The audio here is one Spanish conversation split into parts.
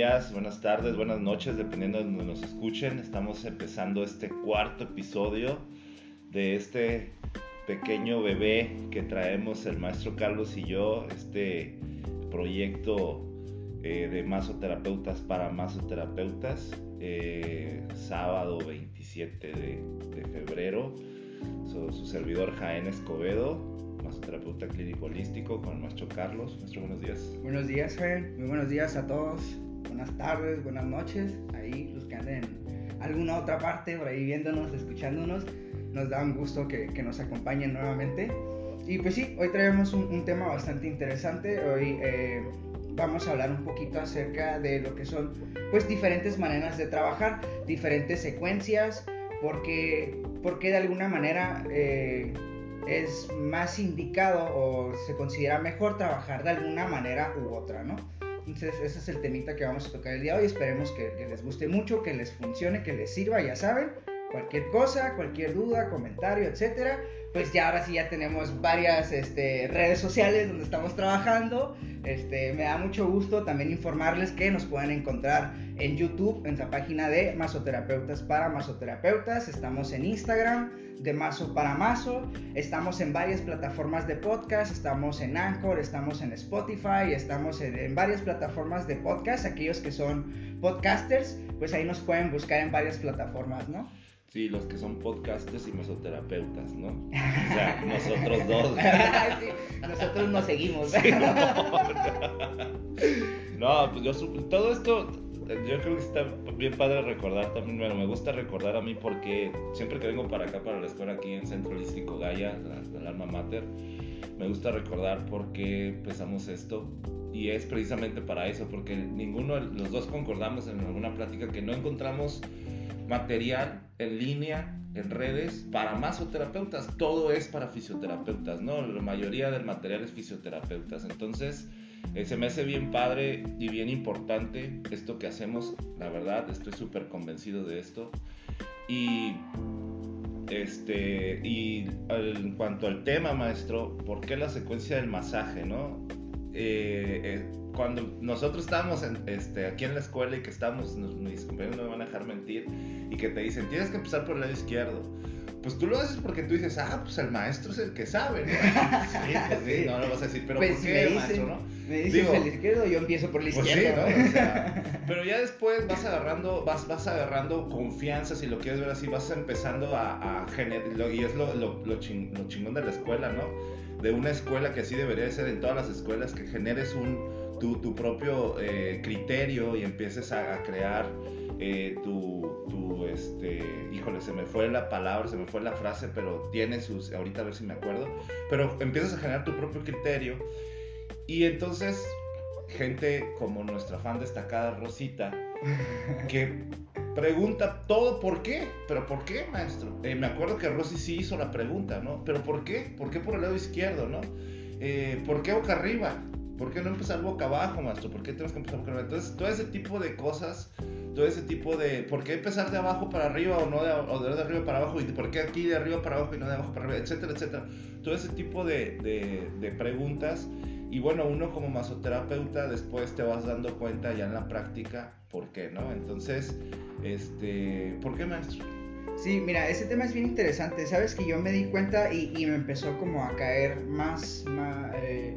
días, buenas tardes, buenas noches, dependiendo de donde nos escuchen. Estamos empezando este cuarto episodio de este pequeño bebé que traemos el maestro Carlos y yo, este proyecto eh, de masoterapeutas para masoterapeutas, eh, sábado 27 de, febrero. su servidor Jaén Escobedo, masoterapeuta clínico holístico con el maestro Carlos. Maestro, buenos días. Buenos días, Jaén. Muy buenos días a todos. Buenas tardes, buenas noches. Ahí los que anden en alguna otra parte, por ahí viéndonos, escuchándonos, nos da un gusto que, nos acompañen nuevamente. Y pues sí, hoy traemos un, un tema bastante interesante. Hoy eh, vamos a hablar un poquito acerca de lo que son pues diferentes maneras de trabajar, diferentes secuencias, porque, porque de alguna manera eh, es más indicado o se considera mejor trabajar de alguna manera u otra, ¿no? Entonces ese es el temita que vamos a tocar el día de hoy, esperemos que, que les guste mucho, que les funcione, que les sirva, ya saben, cualquier cosa, cualquier duda, comentario, etcétera pues ya ahora sí ya tenemos varias este, redes sociales donde estamos trabajando. Este, me da mucho gusto también informarles que nos pueden encontrar en YouTube, en la página de Masoterapeutas para Masoterapeutas. Estamos en Instagram, de Maso para Maso. Estamos en varias plataformas de podcast. Estamos en Anchor, estamos en Spotify, estamos en, en varias plataformas de podcast. Aquellos que son podcasters, pues ahí nos pueden buscar en varias plataformas, ¿no? Sí, los que son podcasters y mesoterapeutas, ¿no? O sea, nosotros dos. nosotros nos seguimos. no, pues yo todo esto, yo creo que está bien padre recordar también, bueno, me gusta recordar a mí porque siempre que vengo para acá, para la escuela aquí en Centro Holístico Gaia, del alma mater, me gusta recordar por qué empezamos esto y es precisamente para eso, porque ninguno, los dos concordamos en alguna plática que no encontramos material en línea, en redes, para masoterapeutas. Todo es para fisioterapeutas, ¿no? La mayoría del material es fisioterapeutas. Entonces, eh, se me hace bien padre y bien importante esto que hacemos. La verdad, estoy súper convencido de esto. Y, este, y en cuanto al tema, maestro, ¿por qué la secuencia del masaje, no? Eh, eh, cuando nosotros estamos este, aquí en la escuela y que estamos, mis compañeros no me van a dejar mentir, y que te dicen, tienes que empezar por el lado izquierdo. Pues tú lo haces porque tú dices, ah, pues el maestro es el que sabe, ¿no? Sí, pues sí, no lo vas a decir, pero pues ¿por qué el maestro, no? Me dices el izquierdo, yo empiezo por el pues izquierdo. Sí, ¿no? o sea, pero ya después vas agarrando, vas, vas agarrando confianza, si lo quieres ver así, vas empezando a, a generar, y es lo, lo, lo, chingón de la escuela, ¿no? De una escuela que así debería ser en todas las escuelas, que generes un tu, tu propio eh, criterio y empieces a, crear eh, tu, tu, este, híjole, se me fue la palabra, se me fue la frase, pero tiene sus, ahorita a ver si me acuerdo, pero empiezas a generar tu propio criterio y entonces gente como nuestra fan destacada Rosita, que pregunta todo por qué, pero ¿por qué, maestro? Eh, me acuerdo que Rosy sí hizo la pregunta, ¿no? Pero ¿por qué? ¿Por qué por el lado izquierdo, no? ¿Por qué boca arriba? ¿Por qué no empezar boca abajo, maestro? ¿Por qué tenemos que empezar boca abajo? Entonces, todo ese tipo de cosas, todo ese tipo de... ¿Por qué empezar de abajo para arriba o no de, o de, arriba para abajo? ¿Y por qué aquí de arriba para abajo y no de abajo para arriba? Etcétera, etcétera. Todo ese tipo de, de preguntas. Y bueno, uno como masoterapeuta después te vas dando cuenta ya en la práctica por qué, ¿no? Entonces, este, ¿por qué, maestro? Sí, mira, ese tema es bien interesante. Sabes que yo me di cuenta y, y me empezó como a caer más, más eh,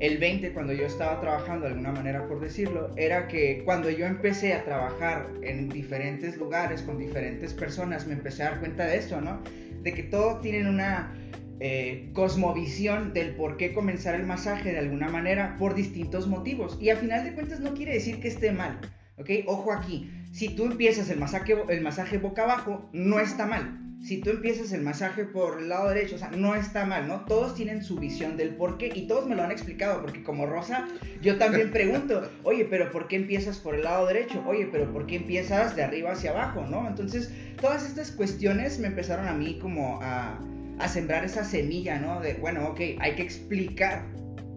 el 20 cuando yo estaba trabajando de alguna manera por decirlo, era que cuando yo empecé a trabajar en diferentes lugares con diferentes personas, me empecé a dar cuenta de esto, ¿no? De que todos tienen una eh, cosmovisión del por qué comenzar el masaje de alguna manera por distintos motivos. Y a final de cuentas no quiere decir que esté mal, ¿ok? Ojo aquí, si tú empiezas el masaje, el masaje boca abajo, no está mal si tú empiezas el masaje por el lado derecho, o sea, no está mal, ¿no? Todos tienen su visión del por qué y todos me lo han explicado, porque como Rosa, yo también pregunto, oye, pero ¿por qué empiezas por el lado derecho? Oye, pero ¿por qué empiezas de arriba hacia abajo, ¿no? Entonces, todas estas cuestiones me empezaron a mí como a, a sembrar esa semilla, ¿no? De, bueno, ok, hay que explicar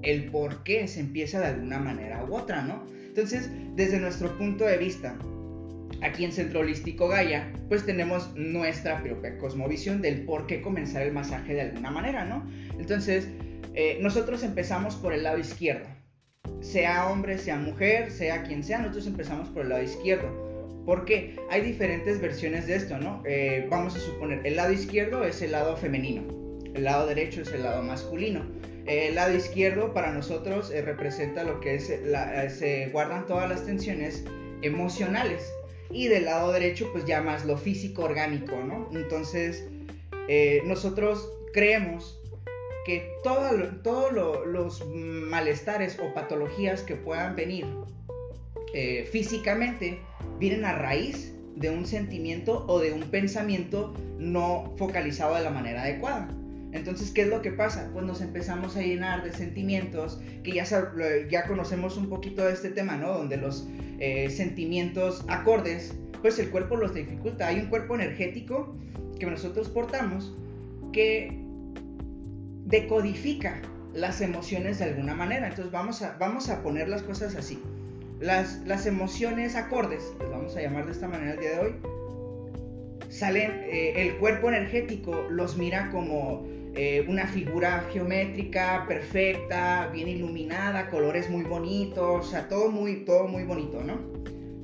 el por qué se empieza de alguna manera u otra, ¿no? Entonces, desde nuestro punto de vista, aquí en Centro Holístico Gaia, pues tenemos nuestra propia cosmovisión del por qué comenzar el masaje de alguna manera, ¿no? Entonces, eh, nosotros empezamos por el lado izquierdo. sea hombre, sea mujer, sea quien sea, nosotros empezamos por el lado izquierdo. Porque hay diferentes versiones de esto, ¿no? Eh, vamos a suponer, el lado izquierdo es el lado femenino, el lado derecho es el lado masculino. El lado izquierdo para nosotros eh, representa lo que es, eh, se guardan todas las tensiones emocionales. Y del lado derecho pues ya más lo físico orgánico, ¿no? Entonces nosotros creemos que todos los malestares o patologías que puedan venir eh, físicamente vienen a raíz de un sentimiento o de un pensamiento no focalizado de la manera adecuada. Entonces, ¿qué es lo que pasa? Pues nos empezamos a llenar de sentimientos, que ya, ya conocemos un poquito de este tema, ¿no? Donde los eh, sentimientos acordes, pues el cuerpo los dificulta. Hay un cuerpo energético que nosotros portamos que decodifica las emociones de alguna manera. Entonces vamos a, vamos a poner las cosas así. Las, las emociones acordes, les vamos a llamar de esta manera el día de hoy, salen, eh, el cuerpo energético los mira como eh, una figura geométrica perfecta, bien iluminada, colores muy bonitos, o sea, todo muy, todo muy bonito, ¿no?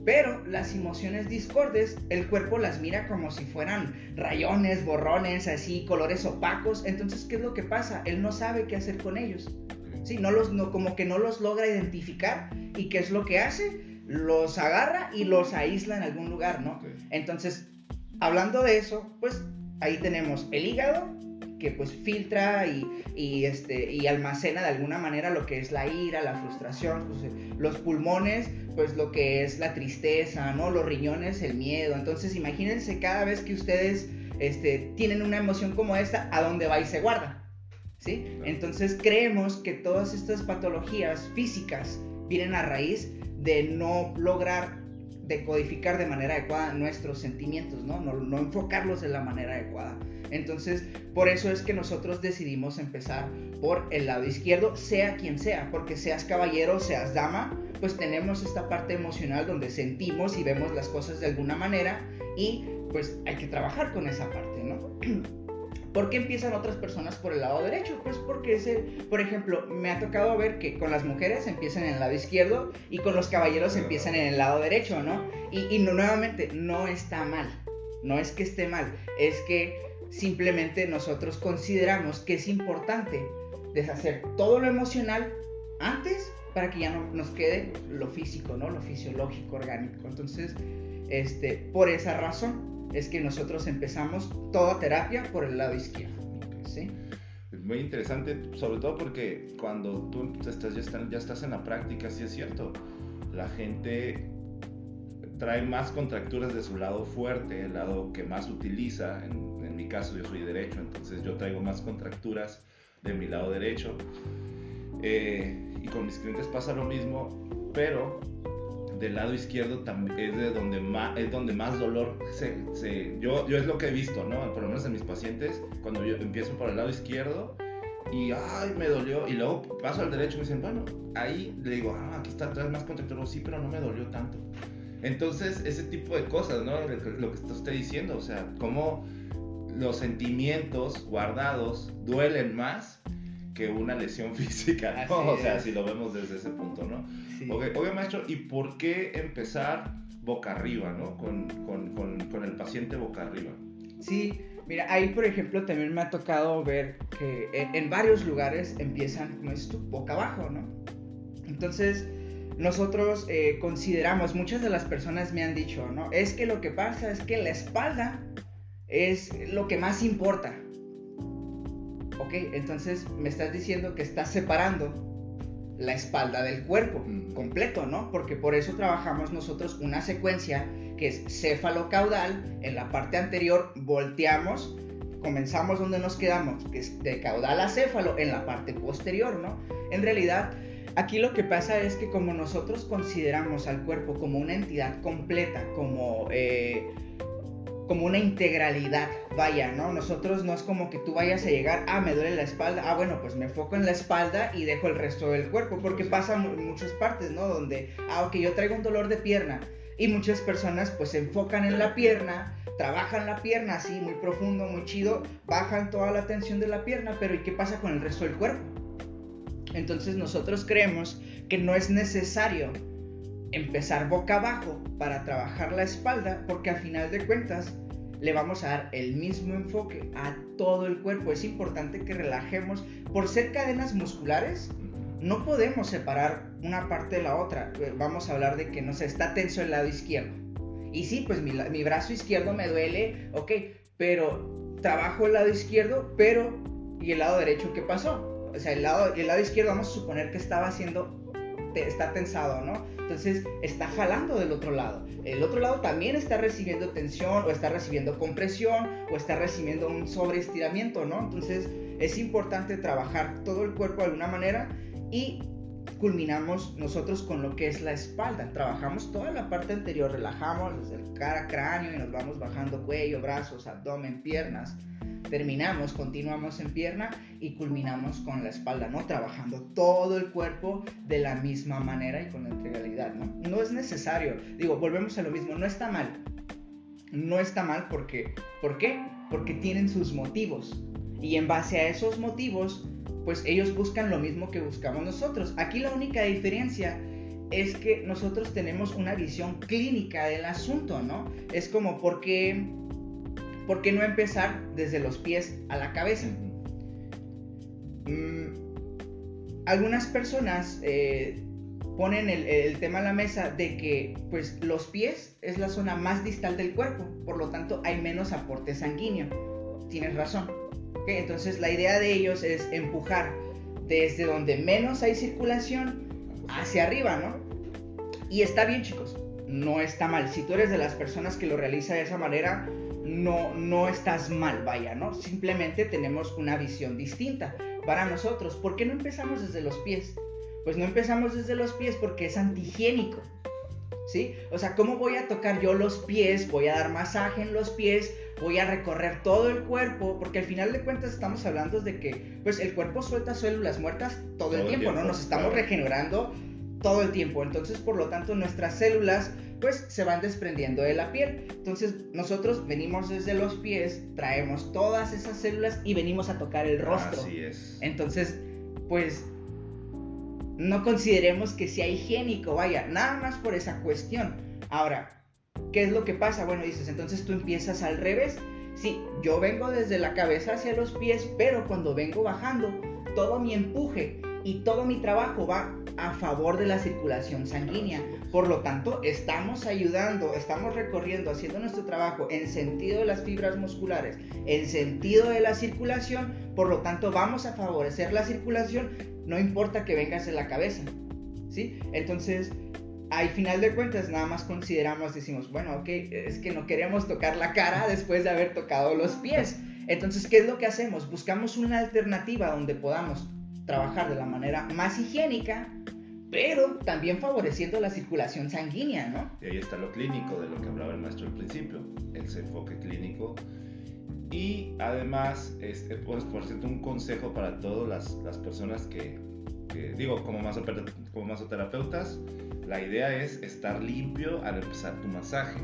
Pero las emociones discordes, el cuerpo las mira como si fueran rayones, borrones, así, colores opacos. Entonces, ¿qué es lo que pasa? Él no sabe qué hacer con ellos. Sí, no los, no, como que no los logra identificar. ¿Y qué es lo que hace? Los agarra y los aísla en algún lugar, ¿no? Entonces, hablando de eso, pues ahí tenemos el hígado, que pues filtra y, este, y almacena de alguna manera lo que es la ira, la frustración, pues, los pulmones, pues lo que es la tristeza, ¿no? Los riñones, el miedo. Entonces imagínense cada vez que ustedes este, tienen una emoción como esta, ¿a dónde va y se guarda? ¿Sí? Entonces creemos que todas estas patologías físicas vienen a raíz de no lograr decodificar de manera adecuada nuestros sentimientos, ¿no? No, enfocarlos de la manera adecuada. Entonces, por eso es que nosotros decidimos empezar por el lado izquierdo, sea quien sea, porque seas caballero, seas dama, pues tenemos esta parte emocional donde sentimos y vemos las cosas de alguna manera y pues hay que trabajar con esa parte, ¿no? ¿Por qué empiezan otras personas por el lado derecho? Pues porque ese, por ejemplo, me ha tocado ver que con las mujeres empiezan en el lado izquierdo y con los caballeros empiezan en el lado derecho, ¿no? Y, y no, nuevamente, no está mal. No es que esté mal, es que Simplemente nosotros consideramos que es importante deshacer todo lo emocional antes para que ya no nos quede lo físico, ¿no? Lo fisiológico, orgánico. Entonces, este, por esa razón es que nosotros empezamos toda terapia por el lado izquierdo. ¿sí? Muy interesante, sobre todo porque cuando tú estás, ya, estás, ya estás en la práctica, sí es cierto, la gente trae más contracturas de su lado fuerte, el lado que más utiliza en, mi caso yo soy derecho, entonces yo traigo más contracturas de mi lado derecho. Eh, y con mis clientes pasa lo mismo, pero del lado izquierdo es de donde más, es donde más dolor se, se, yo, yo es lo que he visto, ¿no? Por lo menos en mis pacientes, cuando yo empiezo por el lado izquierdo y ay, me dolió, y luego paso al derecho y me dicen, bueno, ahí le digo, ah, aquí está, traes más contracturas, sí, pero no me dolió tanto. Entonces, ese tipo de cosas, ¿no? Lo que está usted diciendo, o sea, cómo los sentimientos guardados duelen más que una lesión física, O sea, si lo vemos desde ese punto, ¿no? Sí. Oye, maestro, ¿y por qué empezar boca arriba, ¿no? Con, con, con, el paciente boca arriba. Sí, mira, ahí por ejemplo también me ha tocado ver que en, varios lugares empiezan, como es tu boca abajo, ¿no? Entonces, nosotros eh, consideramos, muchas de las personas me han dicho, ¿no? Es que lo que pasa es que la espalda es lo que más importa. Ok, entonces me estás diciendo que estás separando la espalda del cuerpo completo, ¿no? Porque por eso trabajamos nosotros una secuencia que es céfalo-caudal. En la parte anterior volteamos, comenzamos donde nos quedamos, que es de caudal a céfalo en la parte posterior, ¿no? En realidad, aquí lo que pasa es que como nosotros consideramos al cuerpo como una entidad completa, como... Eh, como una integralidad, vaya, ¿no? Nosotros no es como que tú vayas a llegar, ah, me duele la espalda, ah, bueno, pues me enfoco en la espalda y dejo el resto del cuerpo, porque pasa en muchas partes, ¿no? Donde, ah, ok, yo traigo un dolor de pierna y muchas personas pues se enfocan en la pierna, trabajan la pierna así, muy profundo, muy chido, bajan toda la tensión de la pierna, pero ¿y qué pasa con el resto del cuerpo? Entonces nosotros creemos que no es necesario empezar boca abajo para trabajar la espalda porque al final de cuentas le vamos a dar el mismo enfoque a todo el cuerpo. Es importante que relajemos. Por ser cadenas musculares, no podemos separar una parte de la otra. Vamos a hablar de que no se está tenso el lado izquierdo. Y sí, pues mi, mi brazo izquierdo me duele, ok, pero trabajo el lado izquierdo, pero ¿y el lado derecho qué pasó? O sea, el lado, el lado izquierdo vamos a suponer que estaba haciendo, está tensado, ¿no? Entonces está jalando del otro lado. El otro lado también está recibiendo tensión o está recibiendo compresión o está recibiendo un sobreestiramiento, ¿no? Entonces es importante trabajar todo el cuerpo de alguna manera y culminamos nosotros con lo que es la espalda. Trabajamos toda la parte anterior, relajamos desde el cara, cráneo y nos vamos bajando cuello, brazos, abdomen, piernas. Terminamos, continuamos en pierna y culminamos con la espalda, ¿no? Trabajando todo el cuerpo de la misma manera y con la integralidad, ¿no? No es necesario, digo, volvemos a lo mismo, no está mal. No está mal porque, ¿por qué? Porque tienen sus motivos. Y en base a esos motivos pues ellos buscan lo mismo que buscamos nosotros. Aquí la única diferencia es que nosotros tenemos una visión clínica del asunto, ¿no? Es como, ¿por qué, no empezar desde los pies a la cabeza? Mm, algunas personas eh, ponen el, el, tema a la mesa de que pues los pies es la zona más distal del cuerpo, por lo tanto hay menos aporte sanguíneo. Tienes razón. Entonces la idea de ellos es empujar desde donde menos hay circulación hacia arriba, ¿no? Y está bien chicos, no está mal. Si tú eres de las personas que lo realiza de esa manera, no, no estás mal, vaya, ¿no? Simplemente tenemos una visión distinta para nosotros. ¿Por qué no empezamos desde los pies? Pues no empezamos desde los pies porque es antihigiénico. ¿Sí? O sea, ¿cómo voy a tocar yo los pies? Voy a dar masaje en los pies, voy a recorrer todo el cuerpo, porque al final de cuentas estamos hablando de que pues el cuerpo suelta células muertas todo, el, tiempo, ¿no? Nos estamos regenerando todo el tiempo, entonces por lo tanto nuestras células pues se van desprendiendo de la piel. Entonces nosotros venimos desde los pies, traemos todas esas células y venimos a tocar el rostro. Así es. Entonces, pues no consideremos que sea higiénico, vaya, nada más por esa cuestión. Ahora, ¿Qué es lo que pasa? Bueno, dices, entonces tú empiezas al revés. Sí, yo vengo desde la cabeza hacia los pies, pero cuando vengo bajando, todo mi empuje y todo mi trabajo va a favor de la circulación sanguínea. Por lo tanto, estamos ayudando, estamos recorriendo, haciendo nuestro trabajo en sentido de las fibras musculares, en sentido de la circulación. Por lo tanto, vamos a favorecer la circulación, no importa que vengas en la cabeza. ¿Sí? Entonces, al final de cuentas nada más consideramos, decimos, bueno, ok, es que no queremos tocar la cara después de haber tocado los pies. Entonces, ¿qué es lo que hacemos? Buscamos una alternativa donde podamos trabajar de la manera más higiénica, pero también favoreciendo la circulación sanguínea, ¿no? Y ahí está lo clínico de lo que hablaba el maestro al principio, el enfoque clínico. Y además, este, pues, por cierto, un consejo para todas las, las personas que, que, digo, como, como masoterapeutas, la idea es estar limpio al empezar tu masaje.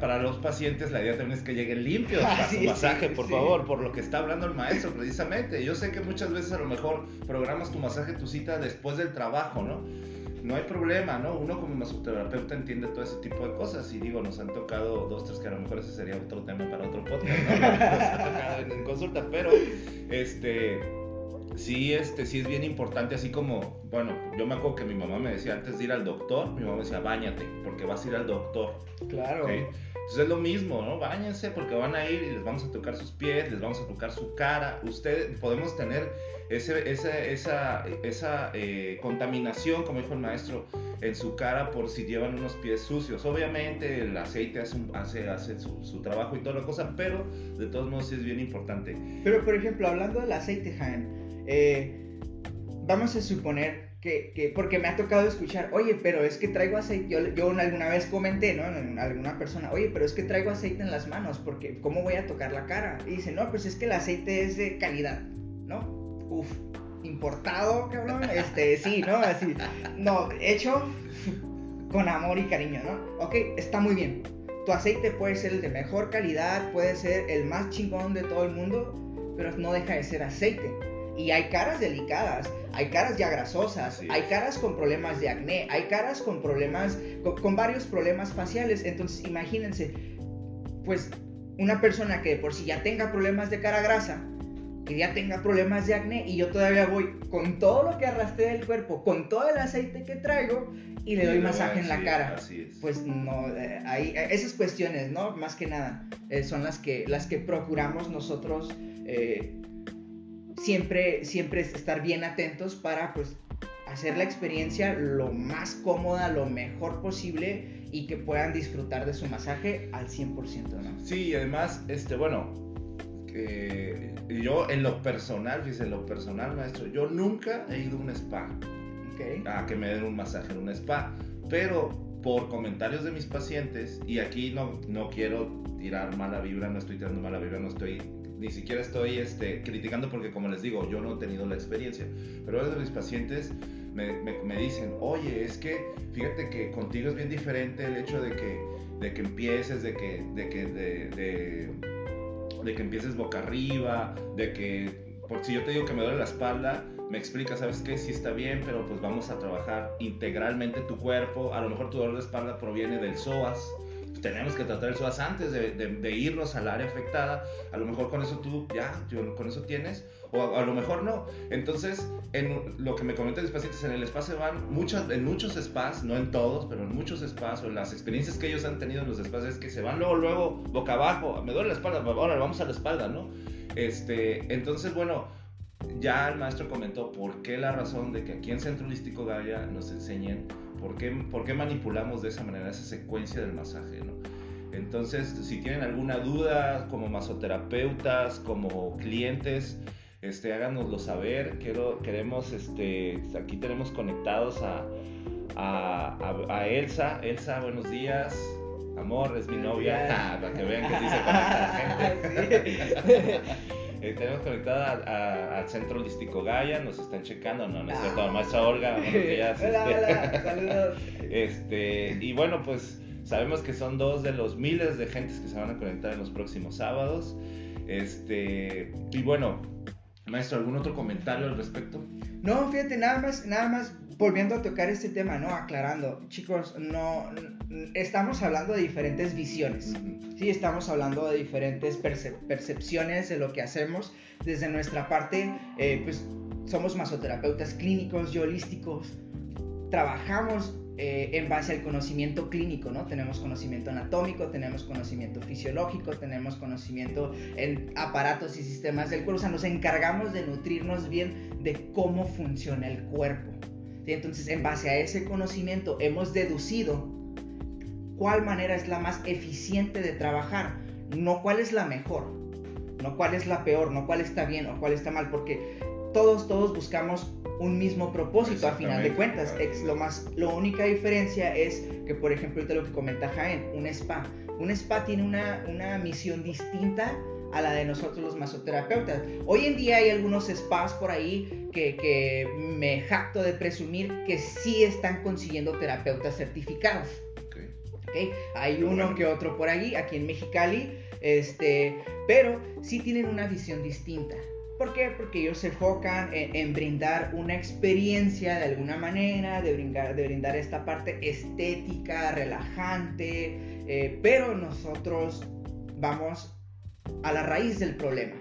para los pacientes la idea también es que lleguen limpios a su masaje, por favor, por lo que está hablando el maestro precisamente. Yo sé que muchas veces a lo mejor programas tu masaje, tu cita después del trabajo, ¿no? No hay problema, ¿no? Uno como masoterapeuta entiende todo ese tipo de cosas y digo, nos han tocado dos, tres que a lo mejor ese sería otro tema para otro podcast, ¿no? nos ha tocado en consulta, pero este sí, este, sí es bien importante, así como, bueno, yo me acuerdo que mi mamá me decía antes de ir al doctor, mi mamá me decía, bañate, porque vas a ir al doctor. Claro. Entonces es lo mismo, ¿no? Báñense porque van a ir y les vamos a tocar sus pies, les vamos a tocar su cara. Ustedes podemos tener ese, esa, esa eh, contaminación, como dijo el maestro, en su cara por si llevan unos pies sucios. Obviamente el aceite hace, hace, hace su, su, trabajo y toda la cosa, pero de todos modos sí es bien importante. Pero por ejemplo, hablando del aceite, Jaime, eh, vamos a suponer que, porque me ha tocado escuchar, oye, pero es que traigo aceite, yo, yo alguna vez comenté, ¿no? En alguna persona, oye, pero es que traigo aceite en las manos, porque ¿cómo voy a tocar la cara? Y dice, no, pues es que el aceite es de calidad, ¿no? Uf, importado, cabrón, este, sí, ¿no? Así, no, hecho con amor y cariño, ¿no? Ok, está muy bien. Tu aceite puede ser el de mejor calidad, puede ser el más chingón de todo el mundo, pero no deja de ser aceite Y hay caras delicadas, hay caras ya grasosas, hay caras con problemas de acné, hay caras con problemas, con, con varios problemas faciales. Entonces, imagínense, pues una persona que de por sí ya tenga problemas de cara grasa, que ya tenga problemas de acné y yo todavía voy con todo lo que arrastré del cuerpo, con todo el aceite que traigo y le doy masaje en la Sí, cara. Así es. Pues no, eh, ahí, eh, esas cuestiones, ¿no? Más que nada, eh, son las que, las que procuramos nosotros eh, siempre, siempre estar bien atentos para pues hacer la experiencia lo más cómoda, lo mejor posible y que puedan disfrutar de su masaje al 100%, ¿no? Sí, y además, este, bueno, eh, yo en lo personal, fíjese, en lo personal, maestro, yo nunca he ido a un spa a que me den un masaje en un spa, pero por comentarios de mis pacientes, y aquí no, no quiero tirar mala vibra, no estoy tirando mala vibra, no estoy, ni siquiera estoy este, criticando porque como les digo, yo no he tenido la experiencia, pero varios de mis pacientes me, me- me dicen, oye, es que fíjate que contigo es bien diferente el hecho de que, de que empieces, de que, de que, de, de- de que empieces boca arriba, de que, por si yo te digo que me duele la espalda, me explica, ¿sabes qué? Sí está bien, pero pues vamos a trabajar integralmente tu cuerpo. A lo mejor tu dolor de espalda proviene del psoas. Tenemos que tratar el antes de, de- de irnos al área afectada. A lo mejor con eso tú ya, yo- con eso tienes. O a, a lo mejor no. Entonces, en lo que me comentan mis pacientes, en el spa se van, muchas, en muchos spas, no en todos, pero en muchos spas, o en las experiencias que ellos han tenido en los spas, es que se van luego, luego, boca abajo. Me duele la espalda, ahora vamos a la espalda, ¿no? Este, entonces, bueno, ya el maestro comentó por qué la razón de que aquí en Centro Holístico Gaia nos enseñen por qué, por qué manipulamos de esa manera esa secuencia del masaje, ¿no? Entonces, si tienen alguna duda como masoterapeutas, como clientes, este, háganoslo saber. Quiero, queremos, este, aquí tenemos conectados a, a, a- a Elsa. Elsa, buenos días. Amor, es mi Buenos novia. Para que vean que sí se conecta gente. Eh, tenemos conectada a- a- al Centro Holístico Gaia, nos están checando, no, no es cierto, maestra Olga, buenos días. hola, este, hola, saludos. este, y bueno, pues sabemos que son dos de los miles de gentes que se van a conectar en los próximos sábados. Este, y bueno, maestro, ¿algún otro comentario al respecto? No, fíjate, nada más, nada más volviendo a tocar este tema, ¿no? Aclarando, chicos, no, estamos hablando de diferentes visiones. Sí, estamos hablando de diferentes percep- percepciones de lo que hacemos. Desde nuestra parte, eh, pues somos masoterapeutas clínicos y holísticos. Trabajamos eh, en base al conocimiento clínico, ¿no? Tenemos conocimiento anatómico, tenemos conocimiento fisiológico, tenemos conocimiento en aparatos y sistemas del cuerpo. O sea, nos encargamos de nutrirnos bien de cómo funciona el cuerpo. ¿sí? Entonces, en base a ese conocimiento, hemos deducido cuál manera es la más eficiente de trabajar, no cuál es la mejor, no cuál es la peor, no cuál está bien o cuál está mal, porque todos, todos buscamos un mismo propósito a final de cuentas. Es lo más, la única diferencia es que, por ejemplo, ahorita lo que comenta Jaén, un spa. Un spa tiene una, una misión distinta a la de nosotros los masoterapeutas. Hoy en día hay algunos spas por ahí que, que me jacto de presumir que sí están consiguiendo terapeutas certificados. Ok. Hay uno que otro por allí, aquí en Mexicali, este, pero sí tienen una visión distinta. ¿Por qué? Porque ellos se enfocan en, en brindar una experiencia de alguna manera, de brindar, de brindar esta parte estética, relajante, eh, pero nosotros vamos a la raíz del problema.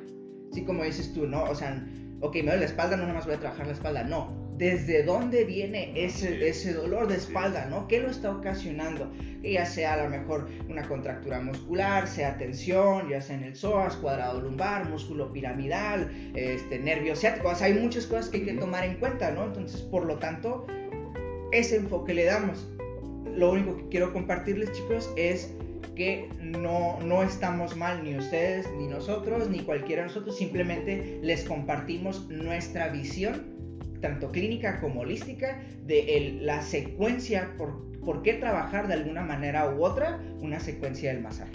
Así como dices tú, ¿no? O sea, ok, me duele la espalda, no nada más voy a trabajar la espalda, no. ¿Desde dónde viene ese, ese dolor de espalda, no? ¿Qué lo está ocasionando? Ya sea a lo mejor una contractura muscular, sea tensión, ya sea en el psoas, cuadrado lumbar, músculo piramidal, este, nervio ciático. O sea, hay muchas cosas que hay que tomar en cuenta, ¿no? Entonces, por lo tanto, ese enfoque le damos. Lo único que quiero compartirles, chicos, es que no, no estamos mal, ni ustedes, ni nosotros, ni cualquiera de nosotros, simplemente les compartimos nuestra visión, tanto clínica como holística, de el- la secuencia, por, por qué trabajar de alguna manera u otra una secuencia del masaje.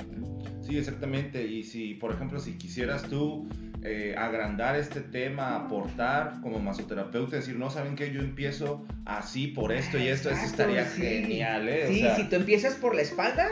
Sí, exactamente. Y si, por ejemplo, si quisieras tú eh, agrandar este tema, aportar como masoterapeuta, decir, no, ¿saben qué? Yo empiezo así por esto y esto, eso Exacto, estaría sí. genial, ¿eh? O Sí, sea, si tú empiezas por la espalda,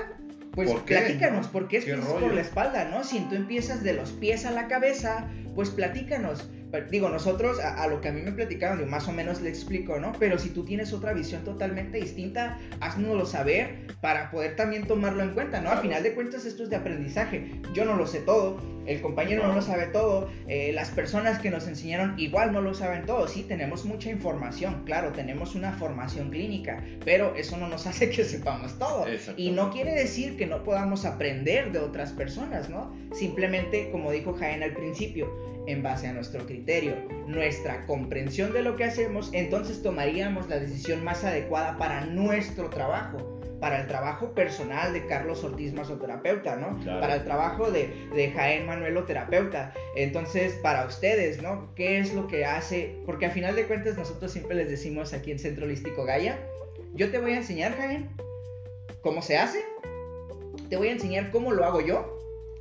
pues ¿Por platícanos, ¿por qué ¿Qué empiezas por la espalda, no? Si tú empiezas de los pies a la cabeza, pues platícanos. Digo, nosotros a, lo que a mí me platicaron, yo más o menos le explico, ¿no? Pero si tú tienes otra visión totalmente distinta, haznoslo saber para poder también tomarlo en cuenta, ¿no? Al final de cuentas esto es de aprendizaje. Yo no lo sé todo, el compañero no lo sabe todo, eh, las personas que nos enseñaron igual no lo saben todo. Sí, tenemos mucha información, claro, tenemos una formación clínica, pero eso no nos hace que sepamos todo. Y no quiere decir que no podamos aprender de otras personas, ¿no? Simplemente, como dijo Jaén al principio, en base a nuestro criterio, nuestra comprensión de lo que hacemos, entonces tomaríamos la decisión más adecuada para nuestro trabajo, para el trabajo personal de Carlos Ortiz masoterapeuta, ¿no? Para el trabajo de, de Jaén Manuelo terapeuta. Entonces, para ustedes, ¿no? ¿Qué es lo que hace? Porque al final de cuentas nosotros siempre les decimos aquí en Centro Holístico Gaia, yo te voy a enseñar, Jaén, cómo se hace, te voy a enseñar cómo lo hago yo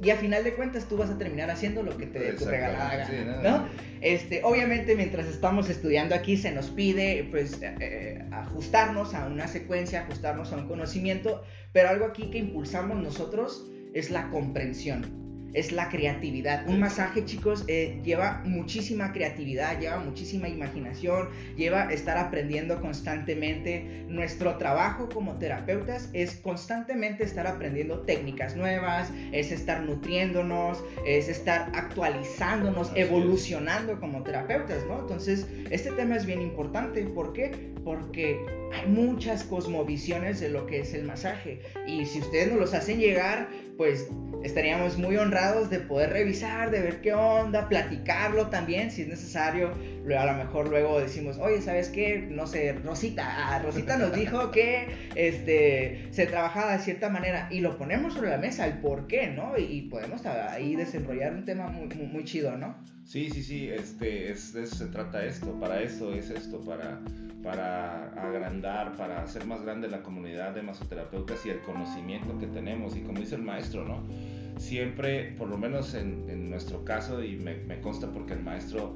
y a final de cuentas tú vas a terminar haciendo lo que te dé tu regalada gana, ¿no? Este, obviamente mientras estamos estudiando aquí se nos pide pues eh, eh, ajustarnos a una secuencia, ajustarnos a un conocimiento, pero algo aquí que impulsamos nosotros es la comprensión es la creatividad. Un masaje, chicos, eh, lleva muchísima creatividad, lleva muchísima imaginación, lleva estar aprendiendo constantemente. Nuestro trabajo como terapeutas es constantemente estar aprendiendo técnicas nuevas, es estar nutriéndonos, es estar actualizándonos, evolucionando como terapeutas, ¿no? Entonces, este tema es bien importante. ¿Por qué? Porque hay muchas cosmovisiones de lo que es el masaje. Y si ustedes nos los hacen llegar, pues estaríamos muy honrados de poder revisar, de ver qué onda, platicarlo también, si es necesario. A lo mejor luego decimos, oye, ¿sabes qué? No sé, Rosita, ah, Rosita nos dijo que este, se trabajaba de cierta manera y lo ponemos sobre la mesa, el por qué, ¿no? Y, podemos ahí desarrollar un tema muy, muy, chido, ¿no? Sí, sí, sí, este, es, de eso se trata esto, para eso es esto, para para agrandar, para hacer más grande la comunidad de masoterapeutas y el conocimiento que tenemos. Y como dice el maestro, ¿no? Siempre, por lo menos en, nuestro caso, y me, consta porque el maestro,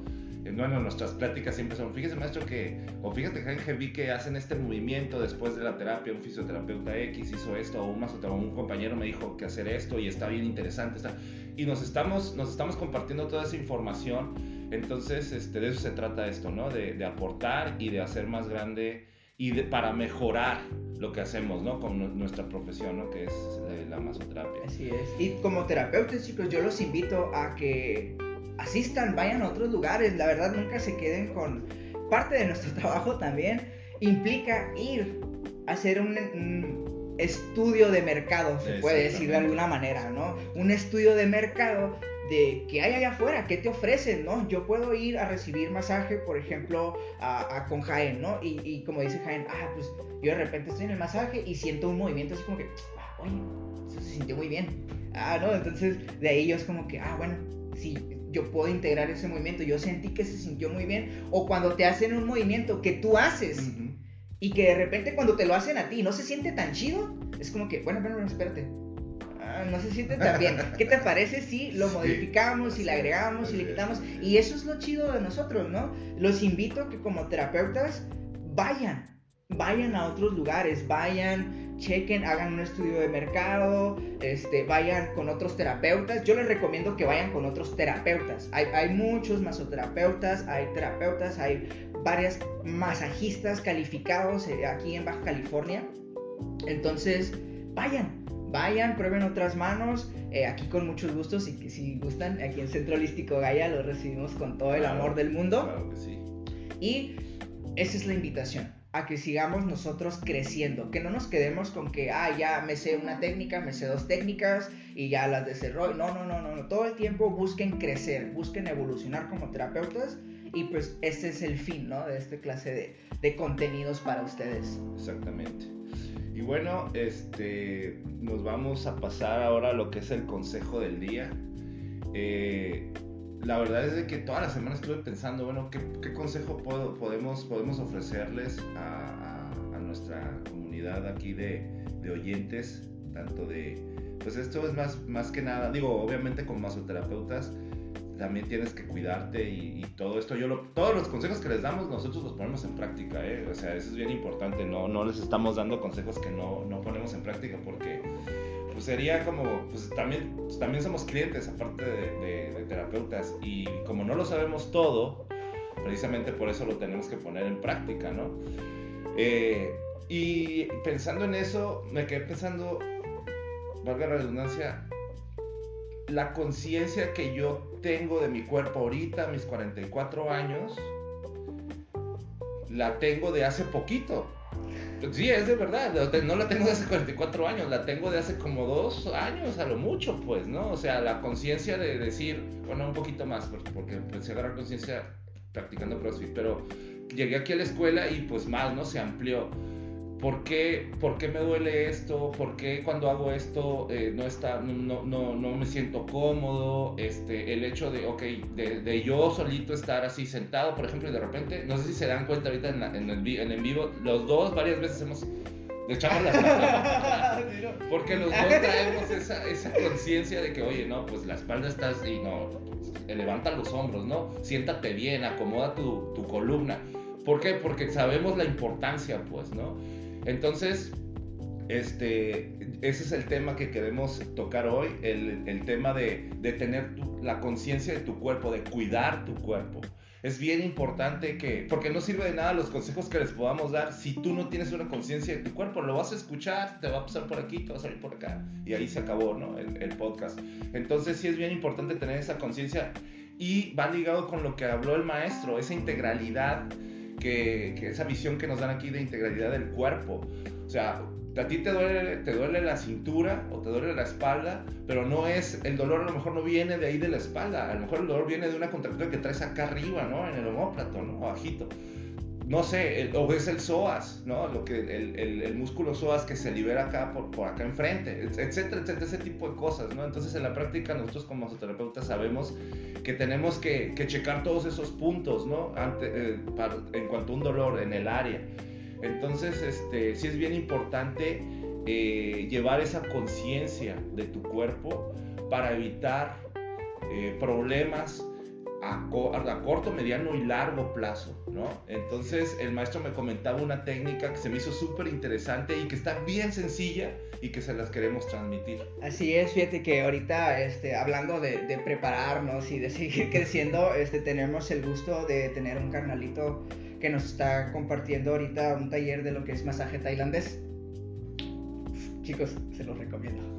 bueno, nuestras pláticas siempre son, fíjese maestro que, o fíjate que vi que hacen este movimiento después de la terapia, un fisioterapeuta X hizo esto, o un masoterapeuta, un compañero me dijo que hacer esto y está bien interesante, está... y nos estamos, nos estamos compartiendo toda esa información entonces, este, de eso se trata esto, ¿no? De, aportar y de hacer más grande y para mejorar lo que hacemos, ¿no? Con nuestra profesión, ¿no? Que es la masoterapia. Así es. Y como terapeutas, chicos, yo los invito a que asistan, vayan a otros lugares. La verdad, nunca se queden con... Parte de nuestro trabajo también implica ir a hacer un estudio de mercado, se puede decir de alguna manera, ¿no? Un estudio de mercado de qué hay allá afuera, qué te ofrecen, ¿no? Yo puedo ir a recibir masaje, por ejemplo, a, con Jaén, ¿no? Y, como dice Jaén, ah, pues yo de repente estoy en el masaje y siento un movimiento así como que, ah, oye, eso se sintió muy bien. Ah, ¿no? Entonces de ahí yo es como que, ah, bueno, sí, yo puedo integrar ese movimiento, yo sentí que se sintió muy bien. O cuando te hacen un movimiento que tú haces y que de repente cuando te lo hacen a ti no se siente tan chido, es como que, bueno, bueno, espérate no se siente tan bien. ¿Qué te parece si lo modificamos, si le agregamos, si le quitamos? Y eso es lo chido de nosotros, ¿no? Los invito a que como terapeutas vayan, vayan a otros lugares, vayan, chequen, hagan un estudio de mercado, este, vayan con otros terapeutas. Yo les recomiendo que vayan con otros terapeutas. Hay, hay muchos masoterapeutas, hay terapeutas, hay varias masajistas calificados eh, aquí en Baja California. Entonces, vayan, vayan, prueben otras manos, eh, aquí con muchos gustos y si gustan, aquí en Centro Holístico Gaia lo recibimos con todo el amor del mundo. Claro que sí. Y esa es la invitación, a que sigamos nosotros creciendo, que no nos quedemos con que, ah, ya me sé una técnica, me sé dos técnicas y ya las desarrollo. No, no, no, no, todo el tiempo busquen crecer, busquen evolucionar como terapeutas y pues ese es el fin, ¿no? De esta clase de, de contenidos para ustedes. Exactamente. Y bueno, este, nos vamos a pasar ahora a lo que es el consejo del día. Eh, la verdad es de que toda la semana estuve pensando, bueno, ¿qué, consejo podemos, podemos ofrecerles a, nuestra comunidad aquí de, oyentes? Tanto de, pues esto es más, más que nada, digo, obviamente como masoterapeutas, también tienes que cuidarte y, todo esto. Yo todos los consejos que les damos nosotros los ponemos en práctica, ¿eh? O sea, eso es bien importante. No, no les estamos dando consejos que no, no ponemos en práctica porque pues sería como, pues también, también somos clientes aparte de, terapeutas y como no lo sabemos todo, precisamente por eso lo tenemos que poner en práctica, ¿no? Eh, y pensando en eso, me quedé pensando, valga la redundancia, la conciencia que yo tengo de mi cuerpo ahorita, mis 44 años, la tengo de hace poquito. Sí, es de verdad, no la tengo de hace 44 años, la tengo de hace como dos años, a lo mucho, pues, ¿no? O sea, la conciencia de decir, bueno, un poquito más, porque empecé a agarrar conciencia practicando CrossFit, pero llegué aquí a la escuela y pues más, ¿no? Se amplió. ¿Por qué, ¿Por qué me duele esto? ¿Por qué cuando hago esto eh, no, está, no, no, no, me siento cómodo? Este, el hecho de, ok, de, de, yo solito estar así sentado, por ejemplo, y de repente, no sé si se dan cuenta ahorita en, en, el, en el vivo, los dos varias veces hemos le echamos la espalda. Porque los dos traemos esa, esa conciencia de que, oye, no, pues la espalda está así, no, levanta los hombros, ¿no? Siéntate bien, acomoda tu, tu columna. ¿Por qué? Porque sabemos la importancia, pues, ¿no? Entonces, este, ese es el tema que queremos tocar hoy, el, tema de, de tener la conciencia de tu cuerpo, de cuidar tu cuerpo. Es bien importante que, porque no sirve de nada los consejos que les podamos dar si tú no tienes una conciencia de tu cuerpo. Lo vas a escuchar, te va a pasar por aquí, te va a salir por acá. Y ahí se acabó, ¿no? El, el podcast. Entonces sí es bien importante tener esa conciencia y va ligado con lo que habló el maestro, esa integralidad que, esa visión que nos dan aquí de integralidad del cuerpo. O sea, a ti te duele, te duele la cintura o te duele la espalda, pero no es, el dolor a lo mejor no viene de ahí de la espalda, a lo mejor el dolor viene de una contractura que traes acá arriba, ¿no? En el homóplato, ¿no? Abajito no sé, o es el psoas, ¿no? Lo que, el, el, músculo psoas que se libera acá por, por acá enfrente, etcétera, etcétera, ese tipo de cosas, ¿no? Entonces en la práctica nosotros como masoterapeutas sabemos que tenemos que, que checar todos esos puntos, ¿no? Eh, en cuanto a un dolor en el área. Entonces, este, sí es bien importante eh, llevar esa conciencia de tu cuerpo para evitar eh, problemas a, corto, mediano y largo plazo, Entonces el maestro me comentaba una técnica que se me hizo súper interesante y que está bien sencilla y que se las queremos transmitir. Así es, fíjate que ahorita este, hablando de, prepararnos y de seguir creciendo, este, tenemos el gusto de tener un carnalito que nos está compartiendo ahorita un taller de lo que es masaje tailandés. Chicos, se los recomiendo.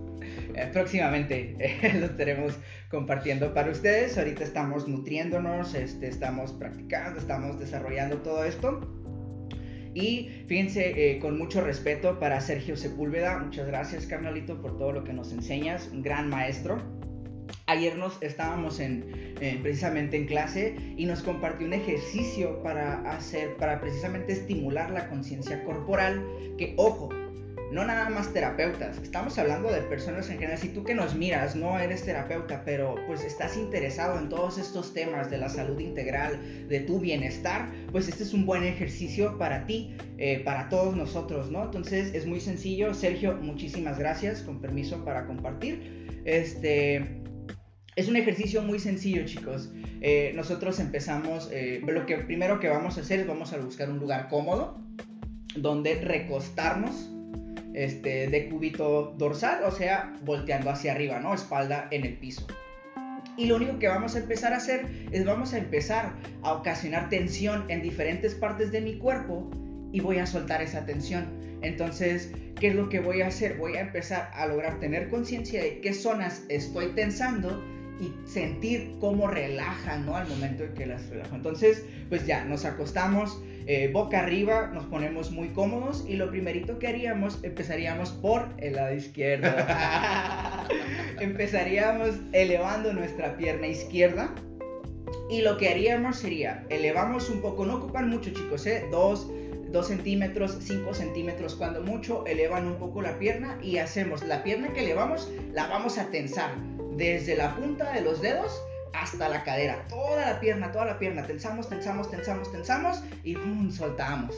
Eh, próximamente eh, lo estaremos compartiendo para ustedes. Ahorita estamos nutriéndonos, este, estamos practicando, estamos desarrollando todo esto. Y fíjense, eh, con mucho respeto para Sergio Sepúlveda, muchas gracias carnalito por todo lo que nos enseñas, un gran maestro. Ayer nos estábamos en, precisamente en clase y nos compartió un ejercicio para hacer, para precisamente estimular la conciencia corporal, que ojo, no nada más terapeutas, estamos hablando de personas en general. Si tú que nos miras no eres terapeuta, pero pues estás interesado en todos estos temas de la salud integral, de tu bienestar, pues este es un buen ejercicio para ti, eh, para todos nosotros, ¿no? Entonces es muy sencillo. Sergio, muchísimas gracias, con permiso para compartir. Este, es un ejercicio muy sencillo, chicos. Eh, nosotros empezamos, eh, lo que primero que vamos a hacer es vamos a buscar un lugar cómodo donde recostarnos este, de cúbito dorsal, o sea, volteando hacia arriba, ¿no? Espalda en el piso. Y lo único que vamos a empezar a hacer es vamos a empezar a ocasionar tensión en diferentes partes de mi cuerpo y voy a soltar esa tensión. Entonces, ¿qué es lo que voy a hacer? Voy a empezar a lograr tener conciencia de qué zonas estoy tensando y sentir cómo relajan, ¿no? Al momento de que las relajo. Entonces, pues ya, nos acostamos, eh, boca arriba, nos ponemos muy cómodos y lo primerito que haríamos, empezaríamos por el lado izquierdo. empezaríamos elevando nuestra pierna izquierda y lo que haríamos sería, elevamos un poco, no ocupan mucho chicos, ¿eh? Dos, dos centímetros, 5 centímetros cuando mucho, elevan un poco la pierna y hacemos la pierna que elevamos, la vamos a tensar desde la punta de los dedos hasta la cadera, toda la pierna, toda la pierna, tensamos, tensamos, tensamos, tensamos y ¡pum! soltamos.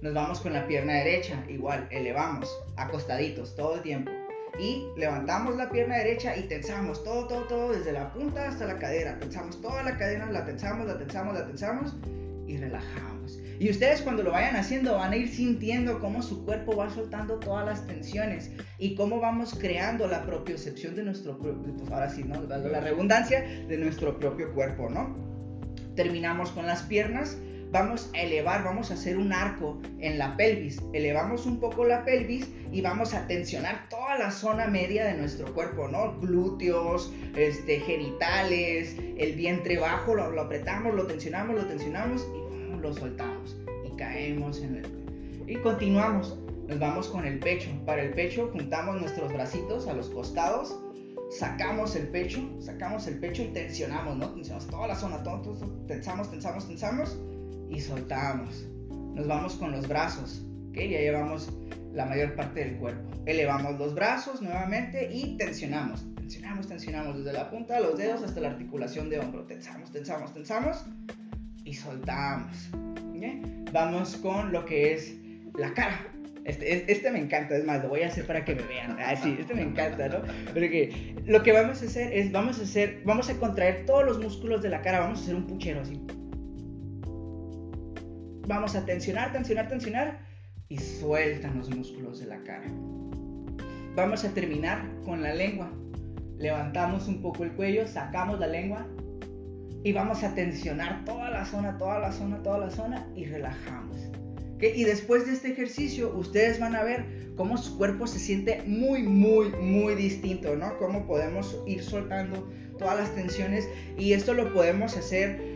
Nos vamos con la pierna derecha, igual, elevamos, acostaditos todo el tiempo. Y levantamos la pierna derecha y tensamos todo, todo, todo, desde la punta hasta la cadera. Tensamos toda la cadera, la tensamos, la tensamos, la tensamos. y relajamos. Y ustedes cuando lo vayan haciendo van a ir sintiendo cómo su cuerpo va soltando todas las tensiones y cómo vamos creando la propiocepción de nuestro pues ahora sí, ¿no? La redundancia de nuestro propio cuerpo, ¿no? Terminamos con las piernas vamos a elevar, vamos a hacer un arco en la pelvis. Elevamos un poco la pelvis y vamos a tensionar toda la zona media de nuestro cuerpo, ¿no? Glúteos, este, genitales, el vientre bajo, lo, apretamos, lo tensionamos, lo tensionamos y lo soltamos. Y caemos en el... Y continuamos. Nos vamos con el pecho. Para el pecho juntamos nuestros bracitos a los costados sacamos el pecho, sacamos el pecho y tensionamos, ¿no? Tensionamos toda la zona, todo, todo, tensamos, tensamos, tensamos y soltamos. Nos vamos con los brazos, ¿ok? Ya llevamos la mayor parte del cuerpo. Elevamos los brazos nuevamente y tensionamos. Tensionamos, tensionamos desde la punta de los dedos hasta la articulación de hombro. Tensamos, tensamos, tensamos y soltamos. Vamos con lo que es la cara. Este, este me encanta, es más, lo voy a hacer para que me vean. Ah, sí, este me encanta, ¿no? Porque lo que vamos a hacer es, vamos a hacer, vamos a contraer todos los músculos de la cara, vamos a hacer un puchero así vamos a tensionar, tensionar, tensionar y sueltan los músculos de la cara. Vamos a terminar con la lengua. Levantamos un poco el cuello, sacamos la lengua y vamos a tensionar toda la zona, toda la zona, toda la zona y relajamos. Y después de este ejercicio, ustedes van a ver cómo su cuerpo se siente muy, muy, muy distinto, ¿no? Cómo podemos ir soltando todas las tensiones y esto lo podemos hacer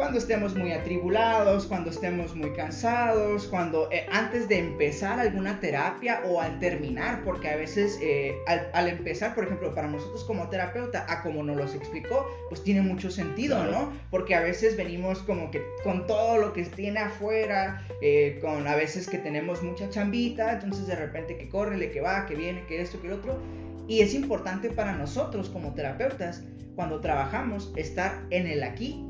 cuando estemos muy atribulados, cuando estemos muy cansados, cuando eh, antes de empezar alguna terapia o al terminar, porque a veces eh, al, empezar, por ejemplo, para nosotros como terapeuta, a como nos los explicó, pues tiene mucho sentido, ¿no? Porque a veces venimos como que con todo lo que tiene afuera, eh, con a veces que tenemos mucha chambita, entonces de repente que corre, que va, que viene, que esto, que el otro. Y es importante para nosotros como terapeutas, cuando trabajamos, estar en el aquí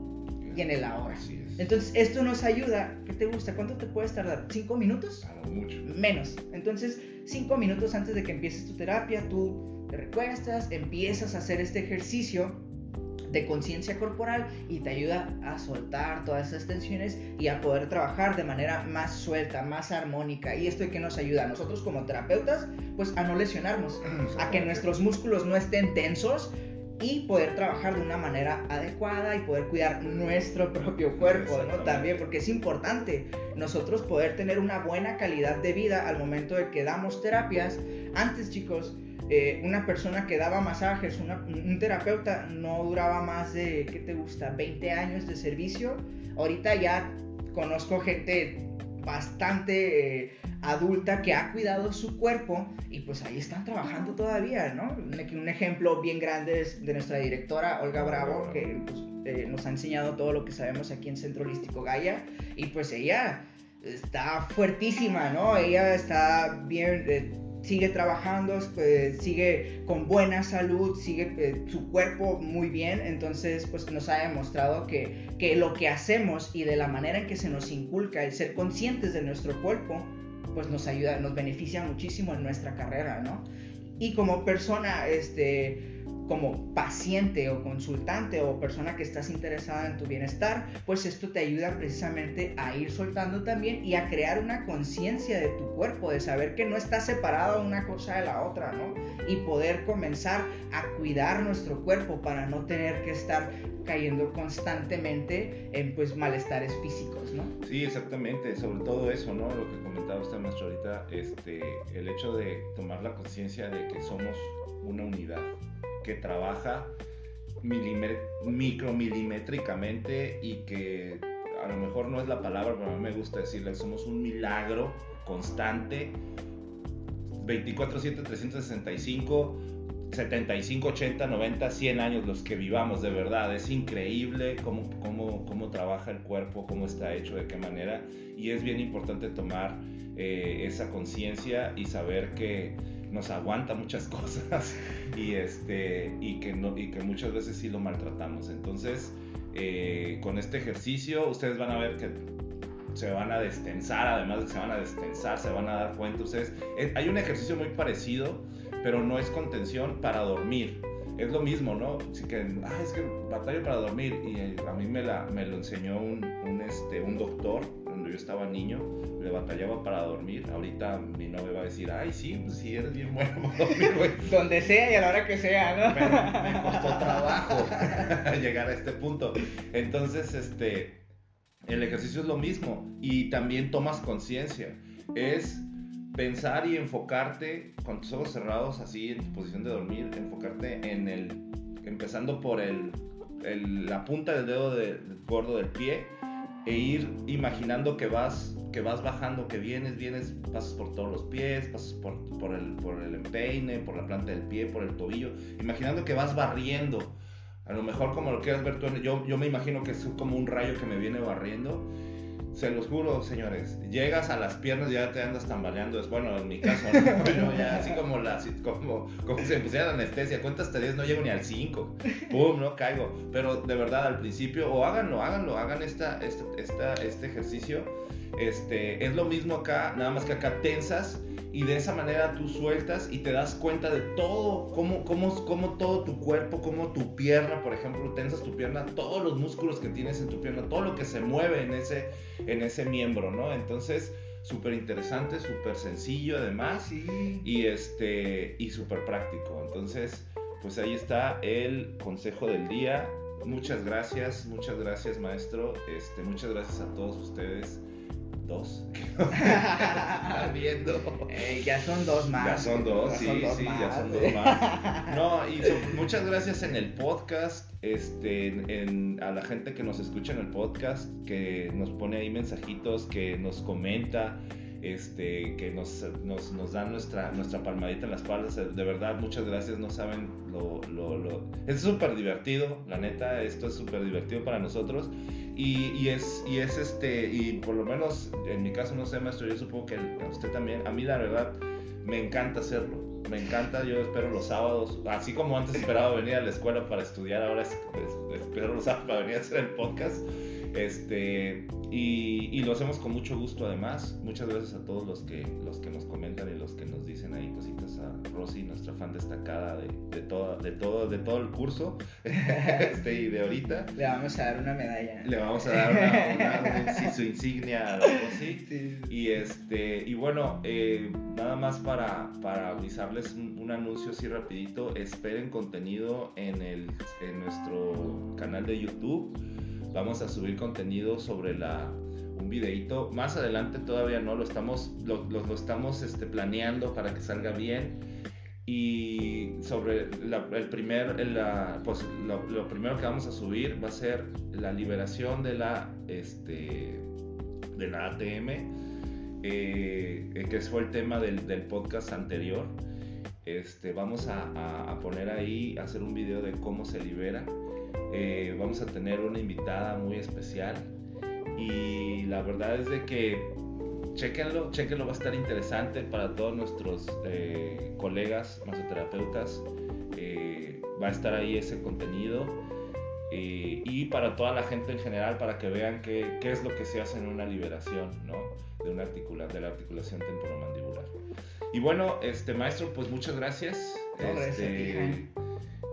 y en el ahora. Entonces, esto nos ayuda. ¿Qué te gusta? ¿Cuánto te puedes tardar? ¿Cinco minutos? mucho. Menos. Entonces, cinco minutos antes de que empieces tu terapia, tú te recuestas, empiezas a hacer este ejercicio de conciencia corporal y te ayuda a soltar todas esas tensiones y a poder trabajar de manera más suelta, más armónica. Y esto es que nos ayuda a nosotros como terapeutas, pues a no lesionarnos, a que nuestros músculos no estén tensos, y poder trabajar de una manera adecuada y poder cuidar nuestro propio cuerpo, ¿no? También, porque es importante nosotros poder tener una buena calidad de vida al momento de que damos terapias. Antes, chicos, eh, una persona que daba masajes, un terapeuta, no duraba más de, ¿qué te gusta?, 20 años de servicio. Ahorita ya conozco gente bastante eh, adulta que ha cuidado su cuerpo y pues ahí están trabajando todavía, ¿no? Un, ejemplo bien grande es de nuestra directora Olga Bravo, que pues, eh, nos ha enseñado todo lo que sabemos aquí en Centro Holístico Gaia y pues ella está fuertísima, ¿no? Ella está bien... Eh, sigue trabajando, pues, sigue con buena salud, sigue eh, su cuerpo muy bien, entonces pues nos ha demostrado que, que lo que hacemos y de la manera en que se nos inculca el ser conscientes de nuestro cuerpo, pues nos ayuda, nos beneficia muchísimo en nuestra carrera, ¿no? Y como persona, este, como paciente o consultante o persona que estás interesada en tu bienestar, pues esto te ayuda precisamente a ir soltando también y a crear una conciencia de tu cuerpo, de saber que no está separada una cosa de la otra, ¿no? Y poder comenzar a cuidar nuestro cuerpo para no tener que estar cayendo constantemente en pues malestares físicos, ¿no? Sí, exactamente, sobre todo eso, ¿no? Lo que comentaba usted maestro ahorita, este, el hecho de tomar la conciencia de que somos una unidad que trabaja micromilimétricamente y que a lo mejor no es la palabra, pero a mí me gusta decirle, somos un milagro constante, 24/7, 365, 75, 80, 90, 100 años los que vivamos, de verdad, es increíble cómo, cómo, cómo trabaja el cuerpo, cómo está hecho, de qué manera, y es bien importante tomar eh, esa conciencia y saber que nos aguanta muchas cosas y, este, y, que, no, y que muchas veces sí lo maltratamos. Entonces, eh, con este ejercicio ustedes van a ver que se van a destensar, además de que se van a destensar, se van a dar cuenta ustedes. Eh, hay un ejercicio muy parecido, pero no es contención para dormir. Es lo mismo, ¿no? Así que, ah, es que batalla para dormir. Y eh, a mí me, la, me lo enseñó un, este, un doctor yo estaba niño, le batallaba para dormir. Ahorita mi novia va a decir, ay, sí, pues sí, eres bien bueno para dormir, güey. Donde sea y a la hora que sea, ¿no? Pero me costó trabajo llegar a este punto. Entonces, este, el ejercicio es lo mismo y también tomas conciencia. Es pensar y enfocarte con tus ojos cerrados, así en tu posición de dormir, enfocarte en el, empezando por el, el- la punta del dedo de- gordo del pie e ir imaginando que vas, que vas bajando, que vienes, vienes, pasas por todos los pies, pasas por, por, el, por el empeine, por la planta del pie, por el tobillo, imaginando que vas barriendo. A lo mejor como lo quieras ver tú, yo, yo me imagino que es como un rayo que me viene barriendo. Se los juro, señores. Llegas a las piernas y ya te andas tambaleando. Es bueno, en mi caso, ¿no? Ya así como, la, como, como si me pusiera anestesia. Cuenta hasta 10, no llego ni al 5. Pum, no caigo. Pero de verdad, al principio, o háganlo, háganlo, hagan esta, esta, esta- este ejercicio. Este, es lo mismo acá, nada más que acá tensas y de esa manera tú sueltas y te das cuenta de todo, cómo, cómo, cómo todo tu cuerpo, cómo tu pierna, por ejemplo, tensas tu pierna, todos los músculos que tienes en tu pierna, todo lo que se mueve en ese, en ese miembro, ¿no? Entonces, súper interesante, súper sencillo además Sí. y, este, y súper práctico. Entonces, pues ahí está el consejo del día. Muchas gracias, muchas gracias maestro, este, muchas gracias a todos ustedes. Dos viendo. Ey, ya son dos más. Ya son dos, Ya sí, son dos sí, ya son eh. dos más. No, y so- muchas gracias en el podcast, este, en, en- a la gente que nos escucha en el podcast, que nos pone ahí mensajitos, que nos comenta, este, que nos, nos, nos dan nuestra, nuestra palmadita en las espaldas. De verdad, muchas gracias, no saben lo... lo, lo... Es súper divertido, la neta, esto es súper divertido para nosotros. Y, y es, y es este, y por lo menos en mi caso, no sé, maestro, yo supongo que usted también, a mí la verdad me encanta hacerlo, me encanta, yo espero los sábados, así como antes esperaba venir a la escuela para estudiar, ahora es- es- espero los sábados para venir a hacer el podcast. Este, y, y lo hacemos con mucho gusto además. Muchas gracias a todos los que, los que nos comentan y los que nos dicen ahí cositas a Rosy, nuestra fan destacada de, de, toda, de, todo, de todo el curso este, y de ahorita. Le vamos a dar una medalla. Le vamos a dar una, una- un- sí, su insignia a Rosy. Sí. Y este, y bueno, eh, nada más para, para avisarles un, un anuncio así rapidito, esperen contenido en, el, en nuestro canal de YouTube. Vamos a subir contenido sobre la, un videito. Más adelante todavía no, lo estamos, lo, lo- estamos este, planeando para que salga bien. Y sobre el primer, la- pues, lo, primero que vamos a subir va a ser la liberación de la, este, de la ATM, eh, eh, que fue el tema del, del podcast anterior. Este, vamos a, poner ahí, hacer un video de cómo se libera. Eh, vamos a tener una invitada muy especial. Y la verdad es de que chequenlo, chequenlo, va a estar interesante para todos nuestros eh, colegas masoterapeutas. Eh, va a estar ahí ese contenido. Eh, y para toda la gente en general, para que vean qué, qué es lo que se hace en una liberación, ¿no? De, una articula, de la articulación temporomandibular. Y bueno, este maestro, pues muchas gracias. No, Este.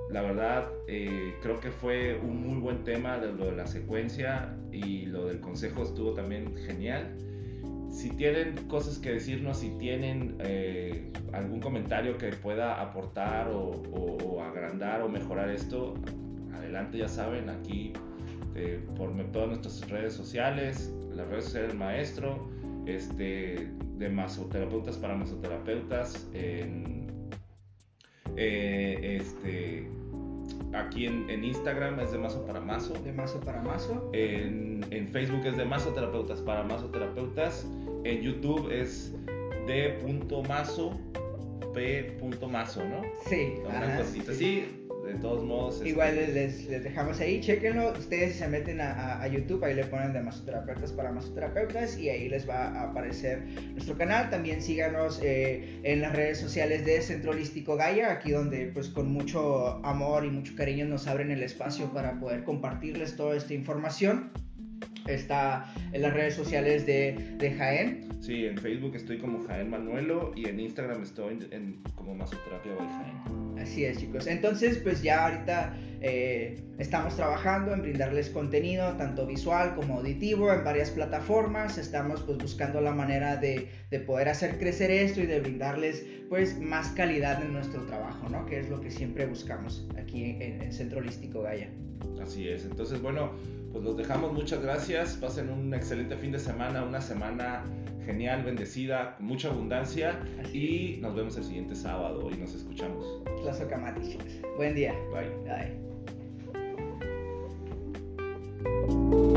La verdad, eh, creo que fue un muy buen tema de lo de la secuencia y lo del consejo estuvo también genial. Si tienen cosas que decirnos, si tienen eh, algún comentario que pueda aportar o, agrandar o mejorar esto, adelante, ya saben, aquí eh, por todas nuestras redes sociales, las redes sociales del maestro, este, de masoterapeutas para masoterapeutas, en, eh, este, aquí en, en Instagram es de mazo para mazo. De mazo para mazo. En, en Facebook es de masoterapeutas para masoterapeutas. En YouTube es d.mazo, p.mazo, ¿no? Sí. Una ajá, cosita sí. así. De todos modos. este, Igual les, les dejamos ahí, chequenlo. Ustedes se meten a, a- a YouTube, ahí le ponen de masoterapeutas para masoterapeutas y ahí les va a aparecer nuestro canal. También síganos eh, en las redes sociales de Centro Holístico Gaia, aquí donde pues con mucho amor y mucho cariño nos abren el espacio para poder compartirles toda esta información. Está en las redes sociales de, de Jaén. Sí, en Facebook estoy como Jaén Manuelo y en Instagram estoy en- en- como Masoterapia by Jaén. Así es, chicos. Entonces, pues ya ahorita eh, estamos trabajando en brindarles contenido, tanto visual como auditivo, en varias plataformas. Estamos pues buscando la manera de, de poder hacer crecer esto y de brindarles pues más calidad en nuestro trabajo, ¿no? Que es lo que siempre buscamos aquí en, en Centro Holístico Gaia. Así es. Entonces, bueno, pues los dejamos. Muchas gracias. Pasen un excelente fin de semana, una semana genial, bendecida, con mucha abundancia. Y nos vemos el siguiente sábado y nos escuchamos. Tlazocamatl. Buen día. Bye. Bye.